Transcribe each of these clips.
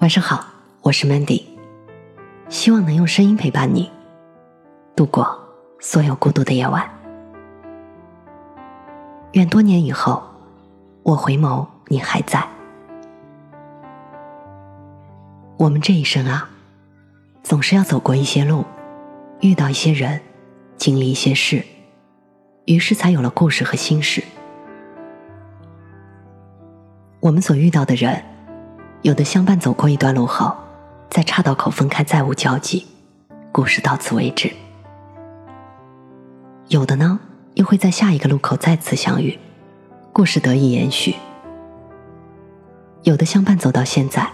晚上好，我是 Mandy，希望能用声音陪伴你度过所有孤独的夜晚。愿多年以后，我回眸，你还在。我们这一生啊，总是要走过一些路，遇到一些人，经历一些事，于是才有了故事和心事。我们所遇到的人。有的相伴走过一段路后，在岔道口分开，再无交集，故事到此为止；有的呢，又会在下一个路口再次相遇，故事得以延续；有的相伴走到现在，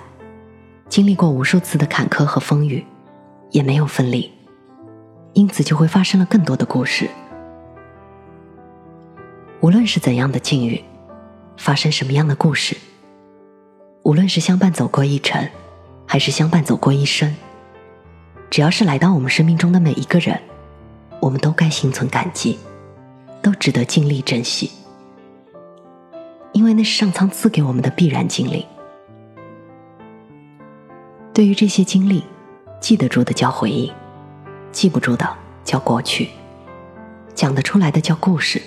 经历过无数次的坎坷和风雨，也没有分离，因此就会发生了更多的故事。无论是怎样的境遇，发生什么样的故事。无论是相伴走过一程，还是相伴走过一生，只要是来到我们生命中的每一个人，我们都该心存感激，都值得尽力珍惜，因为那是上苍赐给我们的必然经历。对于这些经历，记得住的叫回忆，记不住的叫过去，讲得出来的叫故事，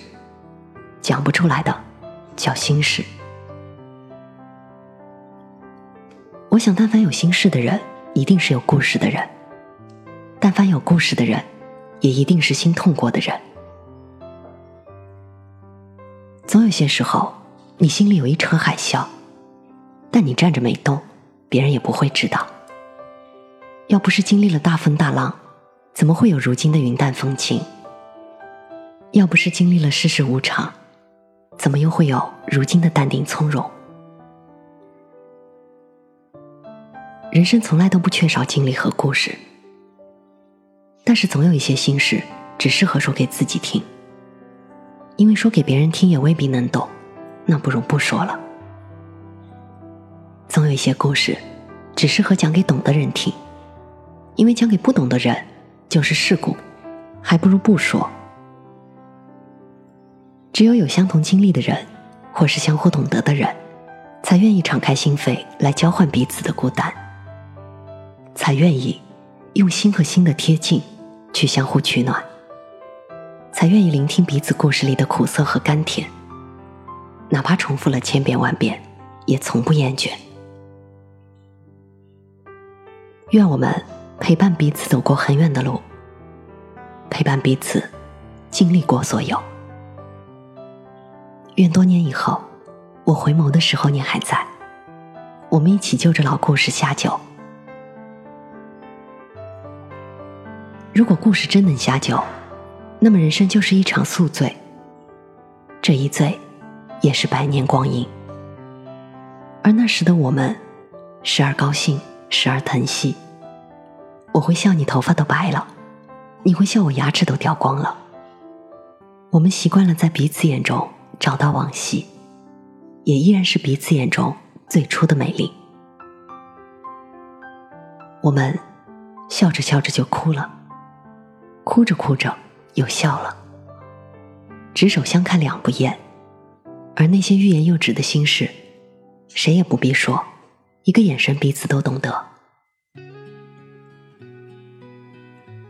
讲不出来的叫心事。我想，但凡有心事的人，一定是有故事的人；但凡有故事的人，也一定是心痛过的人。总有些时候，你心里有一场海啸，但你站着没动，别人也不会知道。要不是经历了大风大浪，怎么会有如今的云淡风轻？要不是经历了世事无常，怎么又会有如今的淡定从容？人生从来都不缺少经历和故事，但是总有一些心事只适合说给自己听，因为说给别人听也未必能懂，那不如不说了。总有一些故事只适合讲给懂的人听，因为讲给不懂的人就是事故，还不如不说。只有有相同经历的人，或是相互懂得的人，才愿意敞开心扉来交换彼此的孤单。才愿意用心和心的贴近去相互取暖，才愿意聆听彼此故事里的苦涩和甘甜，哪怕重复了千遍万遍，也从不厌倦。愿我们陪伴彼此走过很远的路，陪伴彼此经历过所有。愿多年以后，我回眸的时候你还在，我们一起就着老故事下酒。如果故事真能下酒，那么人生就是一场宿醉。这一醉，也是百年光阴。而那时的我们，时而高兴，时而疼惜。我会笑你头发都白了，你会笑我牙齿都掉光了。我们习惯了在彼此眼中找到往昔，也依然是彼此眼中最初的美丽。我们笑着笑着就哭了。哭着哭着又笑了，执手相看两不厌，而那些欲言又止的心事，谁也不必说，一个眼神彼此都懂得。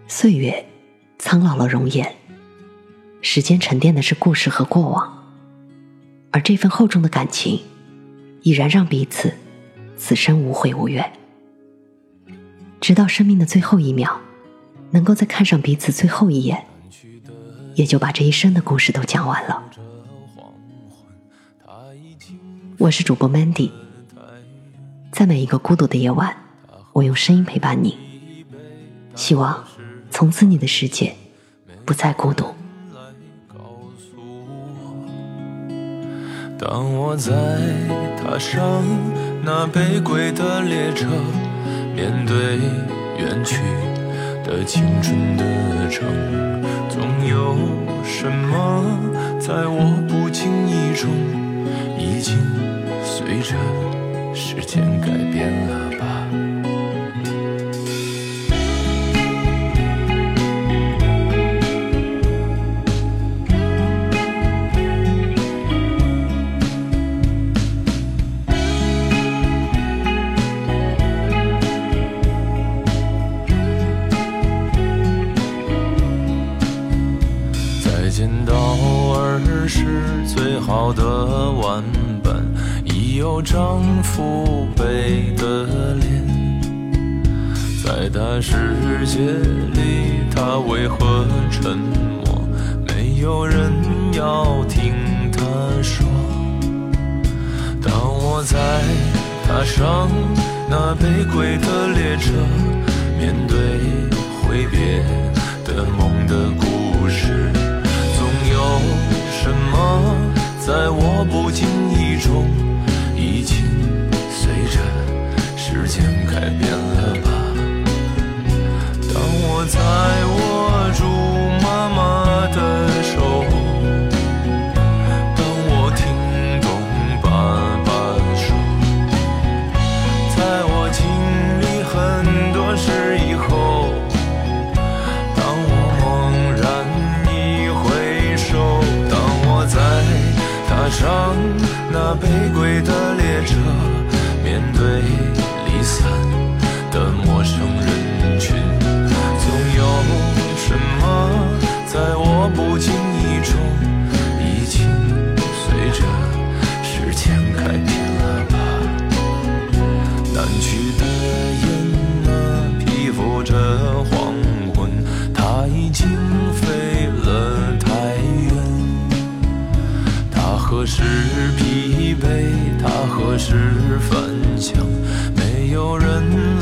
岁月苍老了容颜，时间沉淀的是故事和过往，而这份厚重的感情，已然让彼此此生无悔无怨，直到生命的最后一秒。能够再看上彼此最后一眼，也就把这一生的故事都讲完了。我是主播 Mandy，在每一个孤独的夜晚，我用声音陪伴你。希望从此你的世界不再孤独。当我在踏上那北归的列车，面对远去。的青春的城，总有什么在我不经意中，已经随着时间改变了吧。丈夫背的脸。在他世界里，他为何沉默？没有人要听他说。当我在踏上那卑贵的列车，面对挥别间改变了吧？当我再握住妈妈的手，当我听懂爸爸说，在我经历很多事以后，当我猛然一回首，当我再踏上那卑贵的列车，面对离散的陌生人群，总有什么在我不经意中，已经随着时间改变了吧？南去的雁啊，披覆着黄昏，它已经飞了太远。它何时疲惫？它何时返乡？有人